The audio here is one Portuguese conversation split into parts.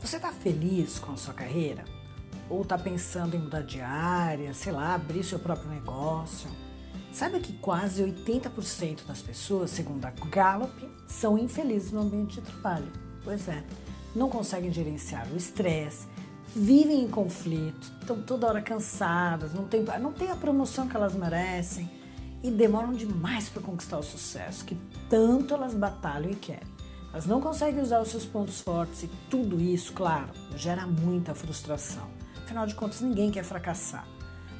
Você está feliz com a sua carreira? Ou está pensando em mudar de área, sei lá, abrir seu próprio negócio? Sabe que quase 80% das pessoas, segundo a Gallup, são infelizes no ambiente de trabalho. Pois é, não conseguem gerenciar o estresse, vivem em conflito, estão toda hora cansadas, não tem, não tem a promoção que elas merecem e demoram demais para conquistar o sucesso que tanto elas batalham e querem. Elas não conseguem usar os seus pontos fortes e tudo isso, claro, gera muita frustração. Afinal de contas, ninguém quer fracassar.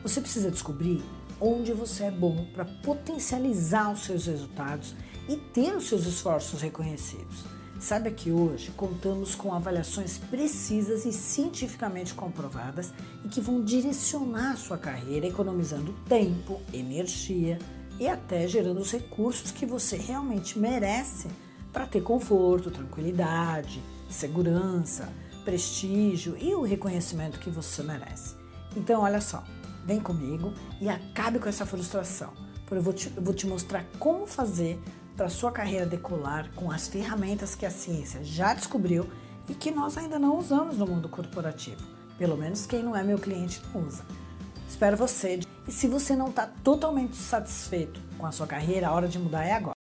Você precisa descobrir onde você é bom para potencializar os seus resultados e ter os seus esforços reconhecidos. Saiba que hoje contamos com avaliações precisas e cientificamente comprovadas e que vão direcionar a sua carreira economizando tempo, energia e até gerando os recursos que você realmente merece para ter conforto, tranquilidade, segurança, prestígio e o reconhecimento que você merece. Então, olha só, vem comigo e acabe com essa frustração, porque eu vou te, eu vou te mostrar como fazer para sua carreira decolar com as ferramentas que a ciência já descobriu e que nós ainda não usamos no mundo corporativo. Pelo menos quem não é meu cliente não usa. Espero você. E se você não está totalmente satisfeito com a sua carreira, a hora de mudar é agora.